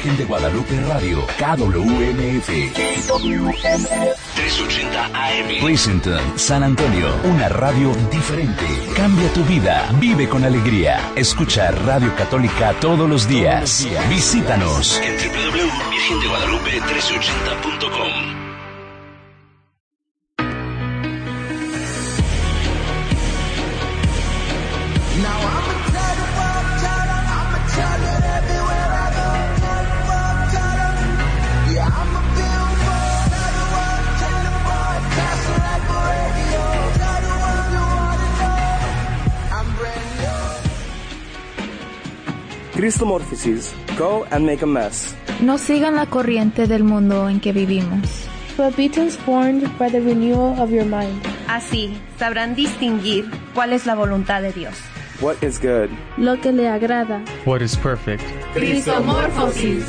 Virgen de Guadalupe Radio. KWMF. 380 AM. Pleasanton, San Antonio. Una radio diferente. Cambia tu vida. Vive con alegría. Escucha Radio Católica todos los días. Visítanos en www.virgendeguadalupe380.com. Christomorphosis, go and make a mess. No sigan la corriente del mundo en que vivimos. but be transformed by the renewal of your mind. Así sabrán distinguir cuál es la voluntad de Dios. What is good? Lo que le agrada. What is perfect? Cristomorfosis.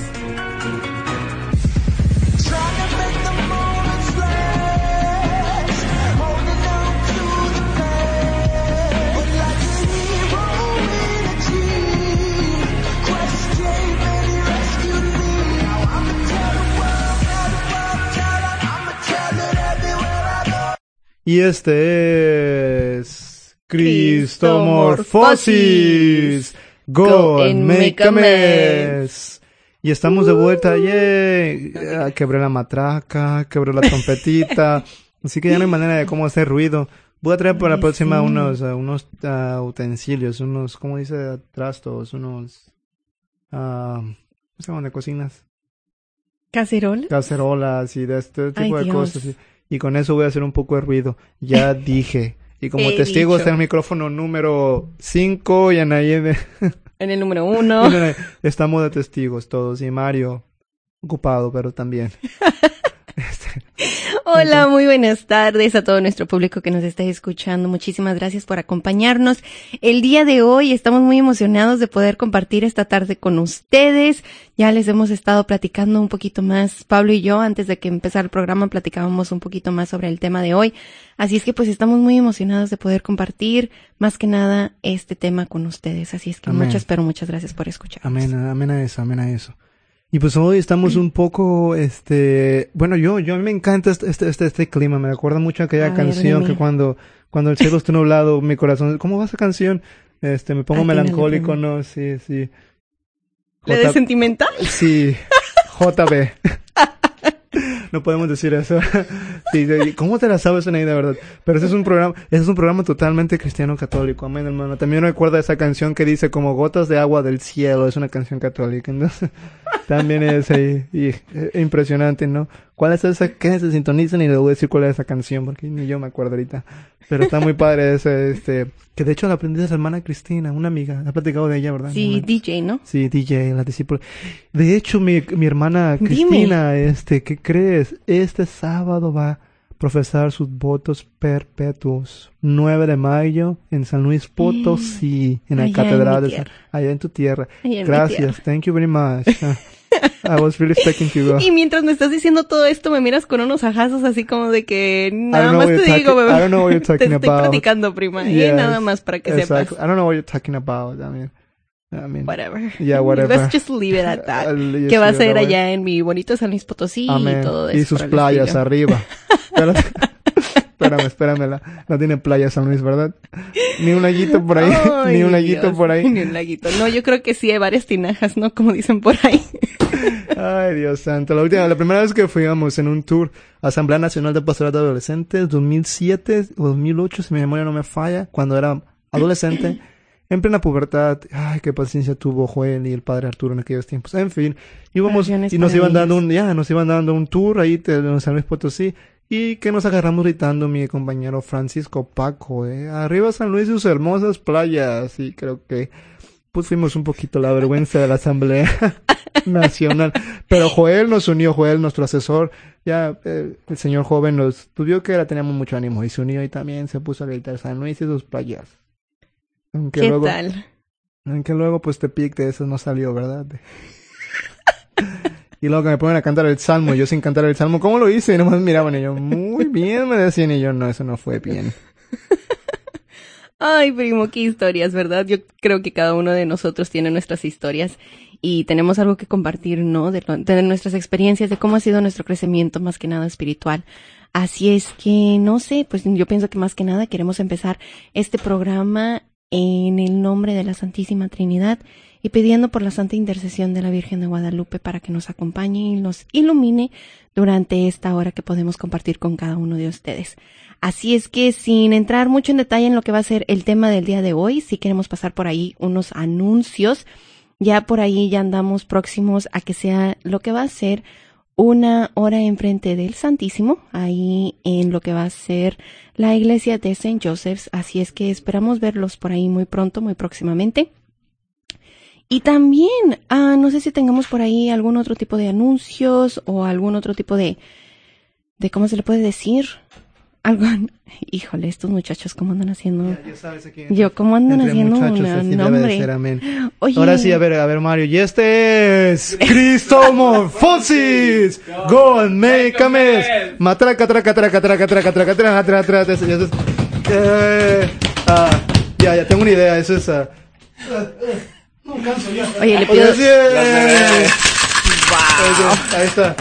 Y este es Cristomorfosis. Go and make a mess. Y estamos de vuelta, yay. Ah, Quebré la matraca, quebré la trompetita. Así que ya no hay manera de cómo hacer ruido. Voy a traer para la próxima unos, ah, unos ah, utensilios, unos, ¿cómo dice? Trastos, unos, ah, ¿cómo se llaman de cocinas? ¿Cacerola? Cacerolas y de este tipo Ay, de Dios. cosas. Y, con eso voy a hacer un poco de ruido. Ya dije. Y como He testigo dicho. está el micrófono número 5 y Anaí En el número uno. Estamos de testigos todos. Y Mario, ocupado, pero también. Hola, muy buenas tardes a todo nuestro público que nos está escuchando. Muchísimas gracias por acompañarnos. El día de hoy estamos muy emocionados de poder compartir esta tarde con ustedes. Ya les hemos estado platicando un poquito más, Pablo y yo, antes de que empezara el programa, platicábamos un poquito más sobre el tema de hoy. Así es que pues estamos muy emocionados de poder compartir más que nada este tema con ustedes. Así es que Amén. muchas, pero muchas gracias por escuchar. Amén, amén a eso, amén a eso. Y pues hoy estamos un poco, este, bueno, yo, yo a mí me encanta este, este, este, este clima, me recuerda mucho a aquella A ver, canción que cuando, cuando el cielo está nublado, mi corazón, ¿cómo va esa canción? Este, me pongo melancólico. ¿no? Sí, sí. ¿La de J- sentimental? Sí, JB. No podemos decir eso. Sí, sí, ¿Cómo te la sabes, Anaí, de verdad? Pero ese es un programa, ese es un programa totalmente cristiano católico. Amén, hermano. También recuerda esa canción que dice como gotas de agua del cielo. Es una canción católica. Entonces, también es ahí, eh, impresionante, ¿no? ¿Cuál es esa? Que se sintonizan y le voy a decir cuál es esa canción, porque ni yo me acuerdo ahorita. Pero está muy padre ese, este, que de hecho la aprendí de su hermana Cristina, una amiga. Ha platicado de ella, ¿verdad? Sí, Amén. DJ, ¿no? Sí, DJ, la discípula. De hecho, mi, mi hermana Dime. Cristina, este, ¿qué crees? Este sábado va a profesar sus votos perpetuos. 9 de mayo en San Luis Potosí, en la Allá en catedral mi de San, allá en tu tierra. Allá en Gracias, tierra. thank you very much. I was really expecting to go. Y mientras me estás diciendo todo esto, me miras con unos ajazos así como de que nada más te digo, bebé. I don't know what you're te talking estoy about. platicando, prima. Y Yes, nada más para que exacto. sepas. I don't know what you're talking about. I mean, I mean, Whatever. Yeah, whatever. Let's just leave it at that. Que va a away. allá en mi bonito San Luis Potosí Amén. y todo eso. Y sus playas arriba. Espérame, espérame. la- No tiene playas San Luis, ¿verdad? Ni un laguito por ahí. Ay, ni un laguito Dios. por ahí. Ni un laguito. No, yo creo que sí hay varias tinajas, ¿no? Como dicen por ahí. Ay, Dios santo. La última, la primera vez que fuimos en un tour a Asamblea Nacional de Pastoral de Adolescentes, 2007 o 2008, si mi memoria no me falla, cuando era adolescente, en plena pubertad. Ay, qué paciencia tuvo Joel y el padre Arturo en aquellos tiempos. En fin, íbamos Oraciones y nos iban dando un, ya, nos iban dando un tour ahí de en San Luis Potosí. Y que nos agarramos gritando mi compañero Francisco Paco, eh. Arriba San Luis y sus hermosas playas. Y creo que pues fuimos un poquito la vergüenza de la Asamblea Nacional. Pero Joel nos unió, Joel, nuestro asesor. Ya eh, el señor joven nos vio que era, teníamos mucho ánimo y se unió y también se puso a gritar San Luis y sus playas. Aunque ¿Qué luego, tal? Aunque luego pues Tepic de eso no salió, ¿verdad? y luego que me ponen a cantar el salmo, yo sin cantar el salmo, ¿cómo lo hice? Y nomás miraban yo, muy bien, me decían y yo, no, eso no fue bien. Ay, primo, qué historias, ¿verdad? Yo creo que cada uno de nosotros tiene nuestras historias y tenemos algo que compartir, ¿no? De, lo- de nuestras experiencias, de cómo ha sido nuestro crecimiento, más que nada espiritual. Así es que, no sé, pues yo pienso que más que nada queremos empezar este programa en el nombre de la Santísima Trinidad y pidiendo por la santa intercesión de la Virgen de Guadalupe para que nos acompañe y nos ilumine durante esta hora que podemos compartir con cada uno de ustedes. Así es que sin entrar mucho en detalle en lo que va a ser el tema del día de hoy, sí queremos pasar por ahí unos anuncios. Ya por ahí ya andamos próximos a que sea lo que va a ser una hora enfrente del Santísimo, ahí en lo que va a ser la iglesia de St. Joseph's. Así es que esperamos verlos por ahí muy pronto, muy próximamente. Y también, ah, no sé si tengamos por ahí algún otro tipo de anuncios o algún otro tipo de, de ¿cómo se le puede decir? Algo, híjole, estos muchachos, ¿cómo andan haciendo? Ya sabes aquí. Yo, ¿cómo andan haciendo una nombre? ser, amén. Oye. Ahora sí, a ver, a ver, Mario. Y este es Cristomorfosis. Go and make a mess. Matraca, traca, traca, traca, traca, traca, traca, traca, traca. Eh, ah, ya, ya tengo una idea. Eso es. ah, no canso ya. Oye, le pido... sí, eh. Eso, Ahí está.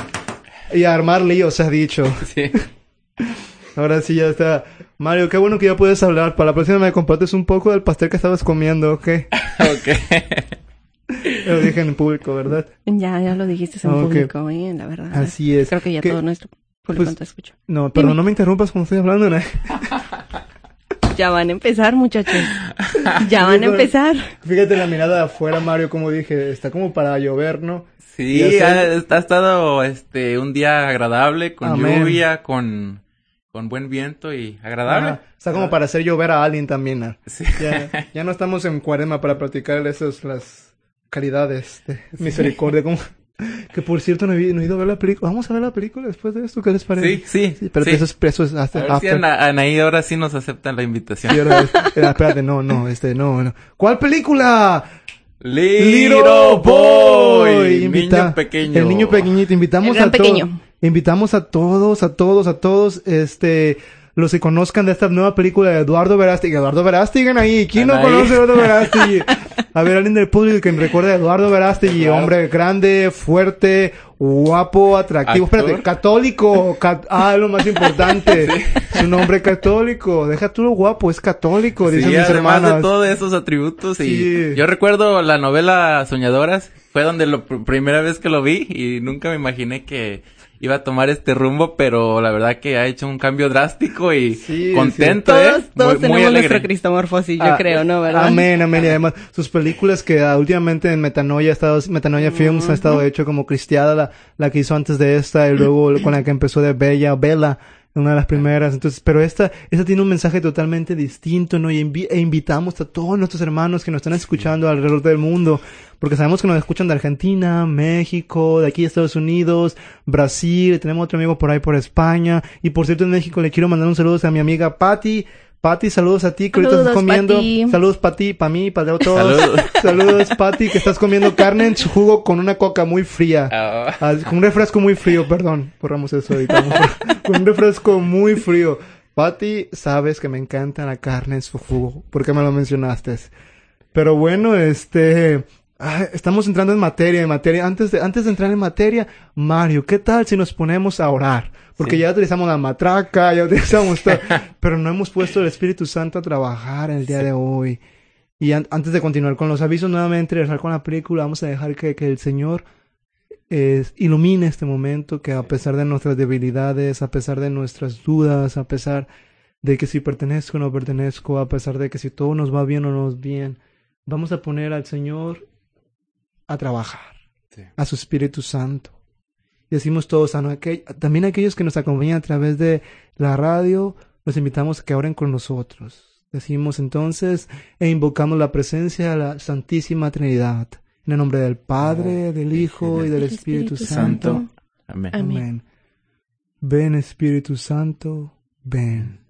Y a armar líos, se ha dicho. Sí. Ahora sí ya está. Mario, qué bueno que ya puedes hablar. Para la próxima me compartes un poco del pastel que estabas comiendo, ¿ok? ok. Lo dije en público, ¿verdad? Ya, ya lo dijiste en Ok. público, eh, la verdad. Así es. Creo que ya ¿Qué? todo nuestro público Pues- te escucha. No, pero no me interrumpas cuando estoy hablando, ¿no? Ya van a empezar, muchachos. Ya van a empezar. Fíjate la mirada de afuera, Mario, como dije, está como para llover, ¿no? Sí, ha, ha estado este un día agradable, con Amén. lluvia, con, con buen viento y agradable. Está como para hacer llover a alguien también. ¿no? Sí. Ya, ya no estamos en cuaresma para practicar esas las caridades de misericordia. Como... Que por cierto no he, no he ido a ver la película. Vamos a ver la película después de esto, ¿qué les parece? Sí, sí, pero sí. eso es, eso es hasta A ver si after. Ana- Anaí ahora sí nos aceptan la invitación. Sí, ahora es- eh, espérate, no, no, este, no, no. ¿Cuál película? Little Boy, Invita- niño pequeño. El niño pequeñito. Invitamos El gran a todos. pequeño. Invitamos a todos, a todos, a todos, este, los que conozcan de esta nueva película de Eduardo Verástegui. Eduardo Verástegui ahí. ¿Quién no conoce a Eduardo Verástegui? A ver, alguien del público que me recuerde a Eduardo Verástegui. Claro. Hombre grande, fuerte, guapo, atractivo. Actor. Espérate, católico. ca- ah, lo más importante. Es un hombre católico. Deja tú lo guapo, es católico, dicen Sí, mis además hermanas. de todos esos atributos y Sí. yo recuerdo la novela Soñadoras, fue donde la primera vez que lo vi y nunca me imaginé que iba a tomar este rumbo, pero la verdad que ha hecho un cambio drástico y Sí, contento, Todos, ¿eh? todos Muy- muy tenemos alegre. nuestro cristomorfosis, yo Ah, creo, ¿no? ¿Verdad? Amén, amén. Y además, sus películas que ah, últimamente en Metanoia, ha estado, Metanoia Films ha estado hecho como Cristiada, la, la que hizo antes de esta, y luego con la que empezó de Bella, Bella, una de las primeras. Entonces, pero esta, esta tiene un mensaje totalmente distinto, ¿no? Y invi- e invitamos a todos nuestros hermanos que nos están escuchando alrededor del mundo, porque sabemos que nos escuchan de Argentina, México, de aquí de Estados Unidos, Brasil, tenemos otro amigo por ahí por España, y por cierto en México le quiero mandar un saludo a mi amiga Patty. Patty, saludos a ti que ahorita estás Saludos, comiendo. Pati. Saludos para ti, para mí, para todos. Saludos. Saludos, Patty, que estás comiendo carne en su jugo con una coca muy fría. Ah, Ah, con un refresco muy frío, perdón. Borramos eso ahorita. con un refresco muy frío. Patty, sabes que me encanta la carne en su jugo. ¿Por qué me lo mencionaste? Pero bueno, este... ah, estamos entrando en materia, en materia. Antes de, antes de entrar en materia, Mario, ¿qué tal si nos ponemos a orar? Porque Sí. ya utilizamos la matraca, ya utilizamos todo. pero no hemos puesto el Espíritu Santo a trabajar el día de hoy. Y an- antes de continuar con los avisos, nuevamente regresar con la película, vamos a dejar que, que el Señor eh, ilumine este momento, que a pesar de nuestras debilidades, a pesar de nuestras dudas, a pesar de que si pertenezco o no pertenezco, a pesar de que si todo nos va bien o no nos bien, vamos a poner al Señor a trabajar, Sí. a su Espíritu Santo. Y decimos todos, a no- aquel- también aquellos que nos acompañan a través de la radio, los invitamos a que oren con nosotros. Decimos entonces e invocamos la presencia de la Santísima Trinidad. En el nombre del Padre, del Hijo y del Espíritu Santo. Amén. Ven Espíritu Santo, ven.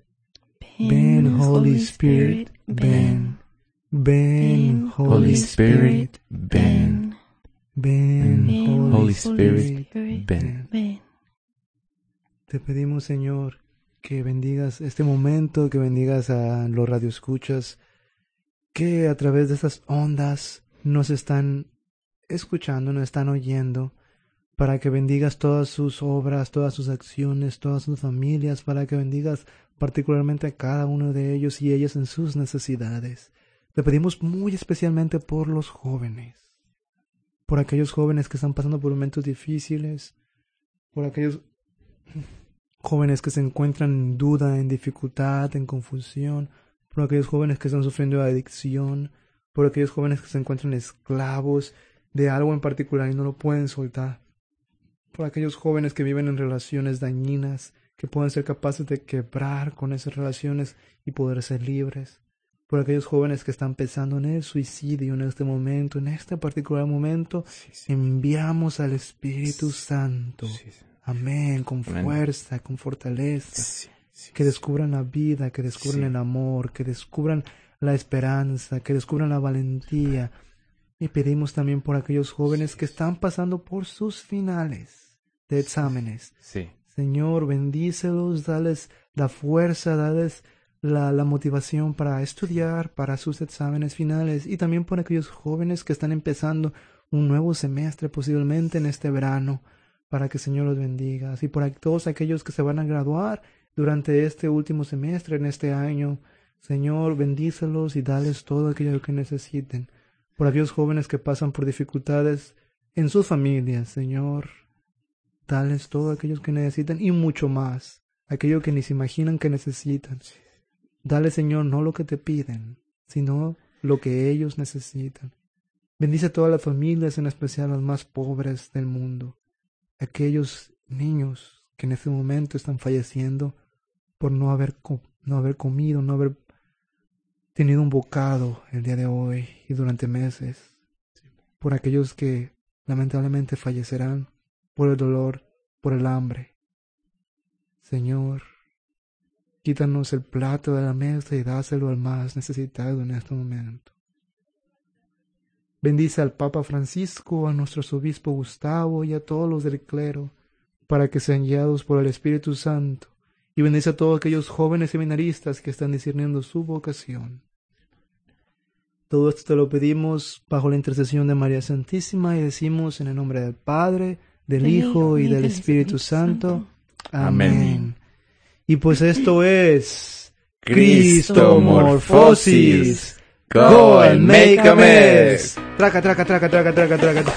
Ven Holy Spirit, ven. Ven, Holy Spirit, ven. Ven, Ven, Holy Spirit, Spirit, ven. ven. Te pedimos, Señor, que bendigas este momento, que bendigas a los radioescuchas, que a través de estas ondas nos están escuchando, nos están oyendo, para que bendigas todas sus obras, todas sus acciones, todas sus familias, para que bendigas particularmente a cada uno de ellos y ellas en sus necesidades. Te pedimos muy especialmente por los jóvenes, por aquellos jóvenes que están pasando por momentos difíciles, por aquellos jóvenes que se encuentran en duda, en dificultad, en confusión, por aquellos jóvenes que están sufriendo de adicción, por aquellos jóvenes que se encuentran esclavos de algo en particular y no lo pueden soltar, por aquellos jóvenes que viven en relaciones dañinas, que pueden ser capaces de quebrar con esas relaciones y poder ser libres, por aquellos jóvenes que están pensando en el suicidio en este momento, en este particular momento, enviamos al Espíritu Santo. Amén, con Amén. fuerza, con fortaleza. que descubran la vida, que descubran el amor, que descubran la esperanza, que descubran la valentía. Y pedimos también por aquellos jóvenes que están pasando por sus finales de exámenes. Sí. Señor, bendícelos, dales la fuerza, dales la, la motivación para estudiar, para sus exámenes finales y también por aquellos jóvenes que están empezando un nuevo semestre posiblemente en este verano, para que el Señor los bendiga. Y por todos aquellos que se van a graduar durante este último semestre, en este año, Señor, bendícelos y dales todo aquello que necesiten. Por aquellos jóvenes que pasan por dificultades en sus familias, Señor, dales todo aquello que necesitan y mucho más, aquello que ni se imaginan que necesitan. Dale, Señor, no lo que te piden, sino lo que ellos necesitan. Bendice a todas las familias, en especial las más pobres del mundo, aquellos niños que en este momento están falleciendo por no haber, no haber comido, no haber tenido un bocado el día de hoy y durante meses, por aquellos que lamentablemente fallecerán por el dolor, por el hambre. Señor, quítanos el plato de la mesa y dáselo al más necesitado en este momento. Bendice al Papa Francisco, a nuestro obispo Gustavo y a todos los del clero, para que sean guiados por el Espíritu Santo, y bendice a todos aquellos jóvenes seminaristas que están discerniendo su vocación. Todo esto te lo pedimos bajo la intercesión de María Santísima y decimos en el nombre del Padre, del Hijo y del Espíritu Santo. Amén. Amén. Y pues esto es Cristomorfosis. Go and make a mess. Traca, traca, traca, traca, traca, traca. Tell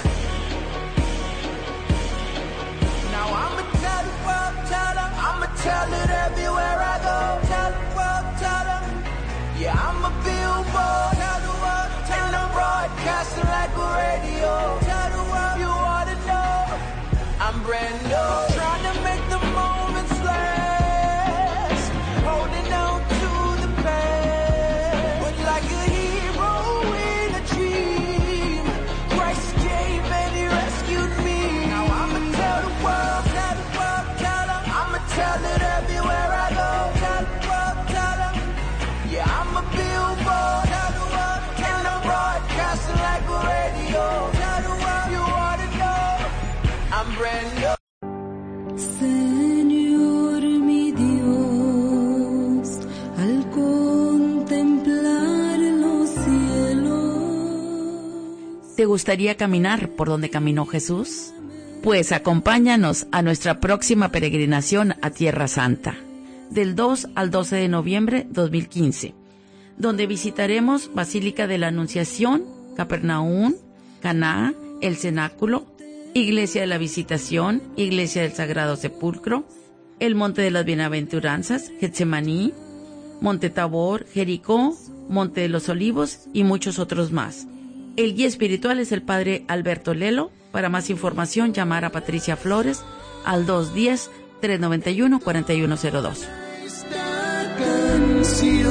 the world, tell I'ma tell it everywhere I go. Tell the world, tell yeah, I'm a billboard. ¿Te gustaría caminar por donde caminó Jesús? Pues acompáñanos a nuestra próxima peregrinación a Tierra Santa, del 2 al 12 de noviembre 2015, donde visitaremos Basílica de la Anunciación, Capernaum, Caná, el Cenáculo, Iglesia de la Visitación, Iglesia del Sagrado Sepulcro, el Monte de las Bienaventuranzas, Getsemaní, Monte Tabor, Jericó, Monte de los Olivos y muchos otros más. El guía espiritual es el padre Alberto Lelo. Para más información, llamar a Patricia Flores al 210-391-4102. canción,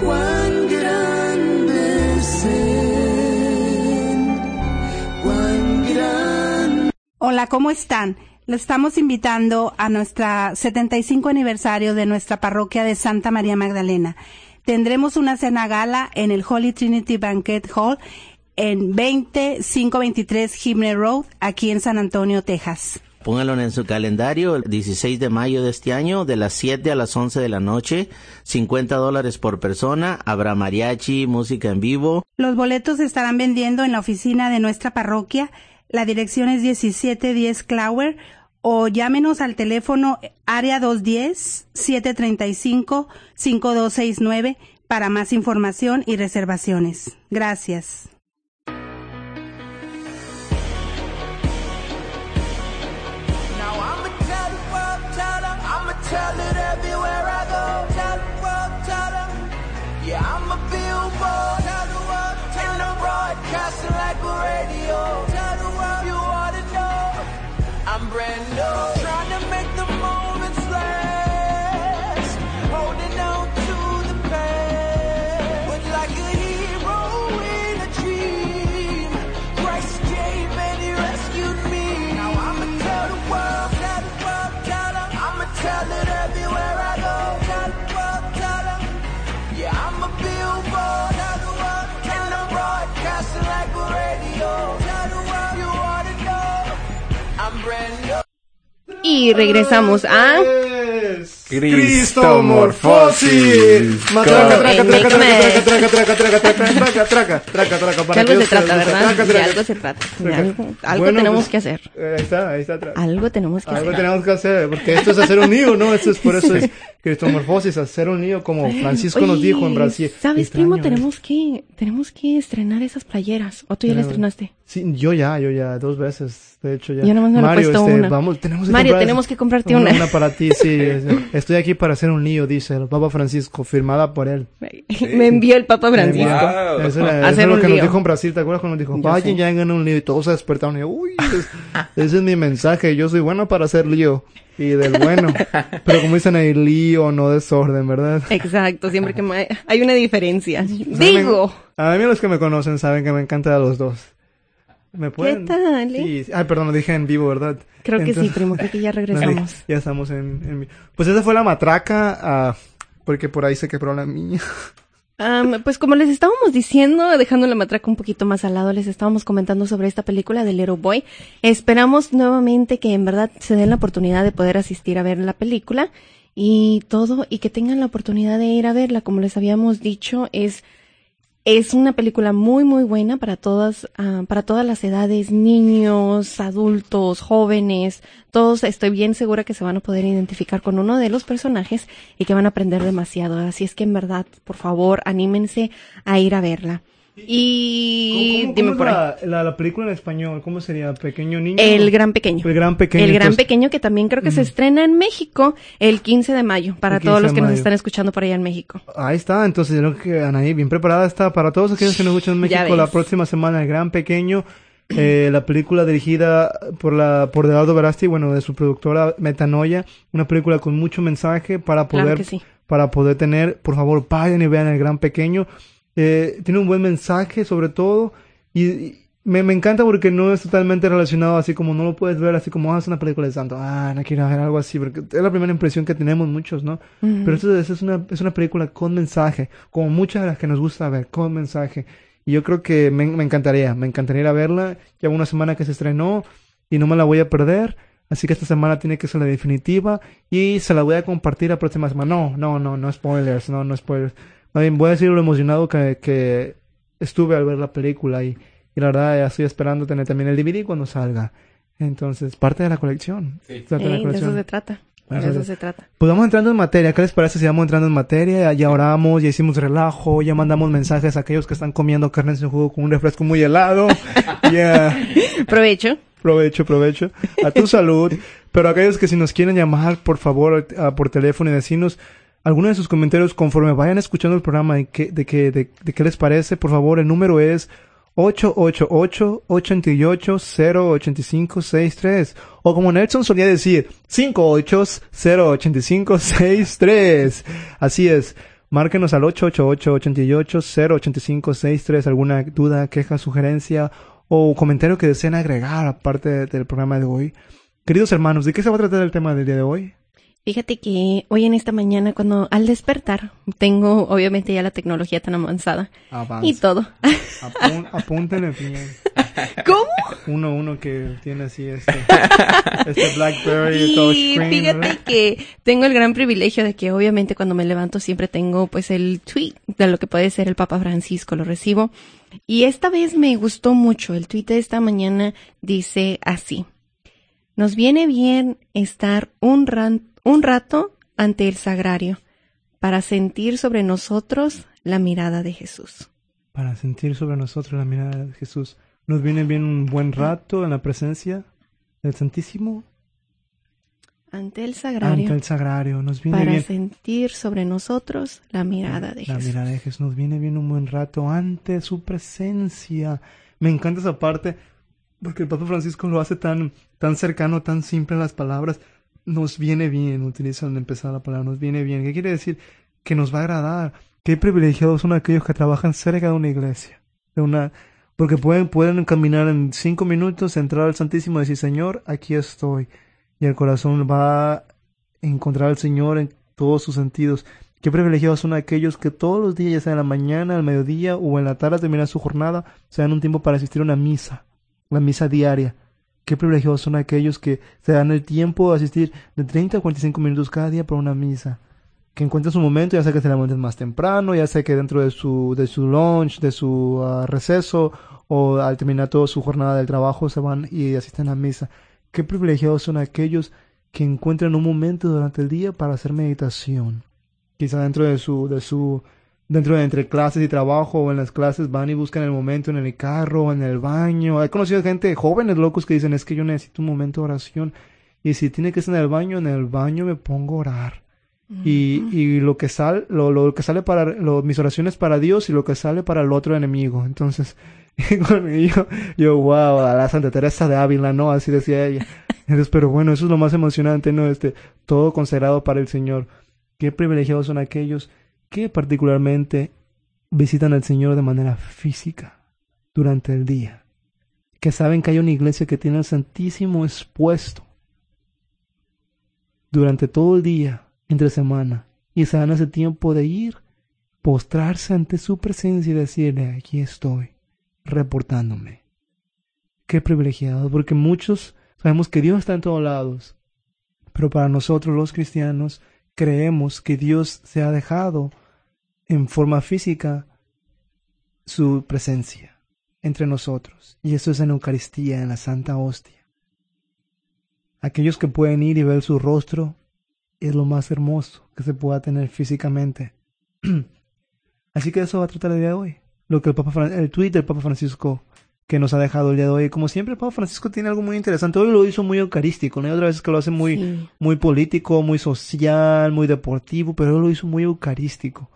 cuán grande es Él, cuán grande. Hola, ¿cómo están? Le estamos invitando a nuestra 75 aniversario de nuestra parroquia de Santa María Magdalena. Tendremos una cena gala en el Holy Trinity Banquet Hall en 20523 Himne Road, aquí en San Antonio, Texas. Póngalo en su calendario el 16 de mayo de este año, de las 7 a las 11 de la noche, 50 dólares por persona, habrá mariachi, música en vivo. Los boletos se estarán vendiendo en la oficina de nuestra parroquia. La dirección es 1710 Clower o llámenos al teléfono área 210-735-5269 para más información y reservaciones. Gracias. Y regresamos a Cristomorfosis. Traca, traca, traca, traca, traca, traca, De algo se trata, ¿verdad? De algo se trata. Algo tenemos que hacer. Ahí está, ahí está. Algo tenemos que hacer. Algo tenemos que hacer, porque esto es hacer un nido, ¿no? Esto es por eso es cristomorfosis, hacer un nido como Francisco nos dijo en Brasil. ¿Sabes, primo? Tenemos que tenemos que estrenar esas playeras. ¿O tú ya las estrenaste? Sí, yo ya, yo ya, dos veces, de hecho ya. Yo nomás me Mario, he puesto este, una. Vamos, tenemos que Mario, tenemos que comprarte una. Una para ti, sí es- Estoy aquí para hacer un nido, dice el Papa Francisco, firmada por él. Me envió el Papa Francisco. Wow. Eso, era- eso Hacer es lo un que nos lío. dijo en Brasil, ¿te acuerdas cuando nos dijo, Yo vayan ya hagan un lío y todos se despertaron y yo, uy, es- ese es mi mensaje, yo soy bueno para hacer lío y del bueno, pero como dicen ahí, lío, no desorden, ¿verdad? Exacto, siempre que me- hay una diferencia. Digo, A mí los que me conocen saben que me encanta a los dos. ¿Me pueden? tal, eh? Sí. Ay, perdón, lo dije en vivo, ¿verdad? Creo que sí, primo, creo que ya regresamos. No, ya estamos en, en Pues esa fue la matraca, ah, porque por ahí se quebró la mía. Am, pues como les estábamos diciendo, dejando la matraca un poquito más al lado, les estábamos comentando sobre esta película de Little Boy. Esperamos nuevamente que en verdad se den la oportunidad de poder asistir a ver la película y todo, y que tengan la oportunidad de ir a verla. Como les habíamos dicho, es es una película muy muy buena para todas ah, para todas las edades, niños, adultos, jóvenes, todos estoy bien segura que se van a poder identificar con uno de los personajes y que van a aprender demasiado. Así es que en verdad, por favor, anímense a ir a verla. Y ¿Cómo, dime cómo por es ahí. la, la, la película en español? ¿Cómo sería? ¿Pequeño niño? El gran pequeño. El gran pequeño. El gran entonces- pequeño que también creo que se estrena en México el 15 de mayo para El 15 todos los que nos están escuchando por allá en México. Ahí está, entonces yo creo que Anaí bien preparada está para todos aquellos que nos escuchan en México la próxima semana, El Gran Pequeño, eh, la película dirigida por la por Eduardo Verasti, bueno, de su productora Metanoia, una película con mucho mensaje para poder sí. para poder tener, por favor, vayan y vean El Gran Pequeño. Eh, tiene un buen mensaje sobre todo y, y me, me encanta porque no es totalmente relacionado así como no lo puedes ver así como ah, es una película de santo, ah, no quiero ver algo así, porque es la primera impresión que tenemos muchos, ¿no? Ujú. Pero esto, esto es, una, es una película con mensaje, como muchas de las que nos gusta ver, con mensaje. Y yo creo que me, me encantaría, me encantaría ir a verla. Lleva una semana que se estrenó y no me la voy a perder. Así que esta semana tiene que ser la definitiva y se la voy a compartir la próxima semana. No, no, no, no spoilers, no, no spoilers. Bien, voy a decir lo emocionado que, que estuve al ver la película y, y la verdad ya estoy esperando tener también el DVD cuando salga. Entonces, parte de la colección. Parte de la Ey, de colección. eso se trata. De Eso eso es. se trata. Pues vamos entrando en materia. ¿Qué les parece si vamos entrando en materia? Ya, oramos, ya hicimos relajo, ya mandamos mensajes a aquellos que están comiendo carne en su jugo con un refresco muy helado. Ya. Provecho. Provecho, provecho. A tu salud. Pero aquellos que si nos quieren llamar, por favor, a- por teléfono y decirnos algunos de sus comentarios conforme vayan escuchando el programa de qué, de qué, de, qué les parece, por favor, el número es 888-888-08563. O como Nelson solía decir, 58-08563. Así es. Márquenos al 888-888-08563. Alguna duda, queja, sugerencia o comentario que deseen agregar aparte de- del programa de hoy. Queridos hermanos, ¿de qué se va a tratar el tema del día de hoy? Fíjate que hoy en esta mañana, cuando al despertar, tengo obviamente ya la tecnología tan avanzada Avanza. y todo. Apún- apúntenle bien. ¿Cómo? Uno, uno que tiene así este, este Blackberry, Y screen. fíjate ¿verdad? que tengo el gran privilegio de que obviamente cuando me levanto siempre tengo pues el tweet de lo que puede ser el Papa Francisco, lo recibo. Y esta vez me gustó mucho. El tweet de esta mañana dice así. Nos viene bien estar un, ran- un rato ante el sagrario para sentir sobre nosotros la mirada de Jesús. Para sentir sobre nosotros la mirada de Jesús. Nos viene bien un buen rato en la presencia del Santísimo Ante el sagrario ante el sagrario. Nos viene para bien sentir sobre nosotros la mirada de la Jesús. mirada de Jesús. Nos viene bien un buen rato ante su presencia. Me encanta esa parte porque el Papa Francisco lo hace tan, tan cercano, tan simple en las palabras. Nos viene bien, utilizan empezar la palabra, nos viene bien. ¿Qué quiere decir? Que nos va a agradar. Qué privilegiados son aquellos que trabajan cerca de una iglesia. De una, porque pueden, pueden caminar en cinco minutos, entrar al Santísimo y decir, Señor, aquí estoy. Y el corazón va a encontrar al Señor en todos sus sentidos. Qué privilegiados son aquellos que todos los días, ya sea en la mañana, al mediodía o en la tarde, terminan su jornada, se dan un tiempo para asistir a una misa, la misa diaria. Qué privilegiados son aquellos que se dan el tiempo de asistir de 30 a 45 minutos cada día para una misa. Que encuentren su momento, ya sea que se levanten más temprano, ya sea que dentro de su, de su lunch, de su ah, receso, o al terminar toda su jornada del trabajo se van y asisten a misa. Qué privilegiados son aquellos que encuentran un momento durante el día para hacer meditación. Quizá dentro de su, de su, dentro de entre clases y trabajo o en las clases van y buscan el momento en el carro o en el baño. He conocido gente, jóvenes locos que dicen es que yo necesito un momento de oración. Y si tiene que ser en el baño, en el baño me pongo a orar. Y, y lo que sale, lo, lo que sale para, lo, mis oraciones para Dios y lo que sale para el otro enemigo. Entonces, yo, yo, wow, a la Santa Teresa de Ávila, ¿no? Así decía ella. Entonces, pero bueno, eso es lo más emocionante, ¿no? Este, todo consagrado para el Señor. Qué privilegiados son aquellos que particularmente visitan al Señor de manera física durante el día. Que saben que hay una iglesia que tiene el Santísimo expuesto durante todo el día, entre semana, y se dan ese tiempo de ir, postrarse ante su presencia y decirle, aquí estoy, reportándome. Qué privilegiado, porque muchos sabemos que Dios está en todos lados, pero para nosotros los cristianos creemos que Dios se ha dejado en forma física su presencia entre nosotros, y eso es en Eucaristía, en la Santa Hostia. Aquellos que pueden ir y ver su rostro es lo más hermoso que se pueda tener físicamente. Así que eso va a tratar el día de hoy. Lo que el Papa Fran- el tweet del Papa Francisco que nos ha dejado el día de hoy. Como siempre, el Papa Francisco tiene algo muy interesante. Hoy lo hizo muy eucarístico, ¿no? Hay otras veces que lo hace muy, Sí. muy político, muy social, muy deportivo, pero hoy lo hizo muy eucarístico.